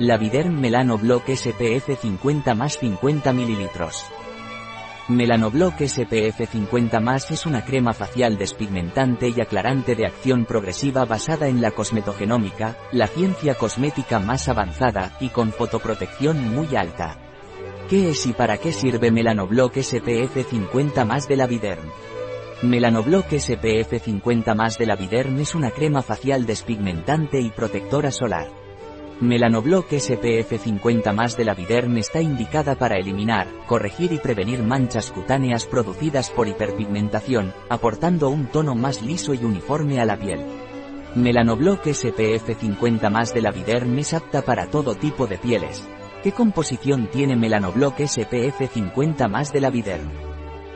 Laviderm Melano Block SPF 50 más 50 ml. Melanoblock SPF 50 más es una crema facial despigmentante y aclarante de acción progresiva basada en la cosmetogenómica, la ciencia cosmética más avanzada, y con fotoprotección muy alta. ¿Qué es y para qué sirve Melanoblock SPF 50 más de la Viderm? Melanoblock SPF 50 más de la Viderm es una crema facial despigmentante y protectora solar. Melanoblock SPF 50 más de la Viderm está indicada para eliminar, corregir y prevenir manchas cutáneas producidas por hiperpigmentación, aportando un tono más liso y uniforme a la piel. Melanoblock SPF 50 más de la Viderm es apta para todo tipo de pieles, ¿Qué composición tiene Melanoblock SPF 50 más de la Viderm?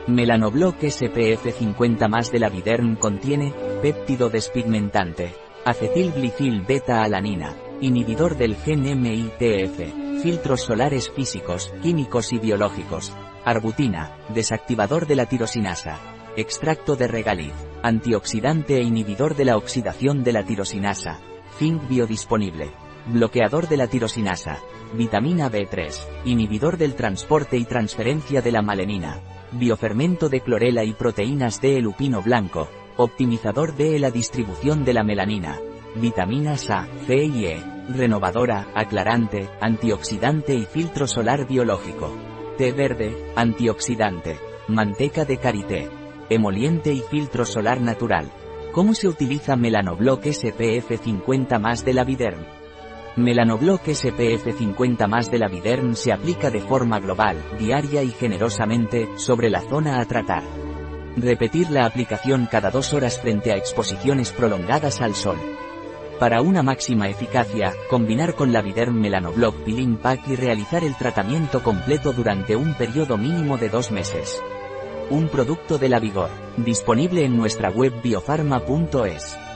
Melanoblock SPF 50 más de la Viderm contiene péptido despigmentante, acetilglicil beta-alanina, inhibidor del gen MITF, filtros solares físicos, químicos y biológicos, arbutina, desactivador de la tirosinasa, extracto de regaliz, antioxidante e inhibidor de la oxidación de la tirosinasa, zinc biodisponible, bloqueador de la tirosinasa, vitamina B3, inhibidor del transporte y transferencia de la malenina, biofermento de clorela y proteínas de lupino blanco, optimizador de la distribución de la melanina, vitaminas A, C y E, renovadora, aclarante, antioxidante y filtro solar biológico, té verde, antioxidante, manteca de karité, emoliente y filtro solar natural. ¿Cómo se utiliza Melanoblock SPF 50 más de la Viderm? Melanoblock SPF 50 más de la Viderm se aplica de forma global, diaria y generosamente, sobre la zona a tratar. Repetir la aplicación cada dos horas frente a exposiciones prolongadas al sol. Para una máxima eficacia, combinar con la Viderm Melanoblock Peeling Pack y realizar el tratamiento completo durante un periodo mínimo de dos meses. Un producto de la Vigor, disponible en nuestra web biofarma.es.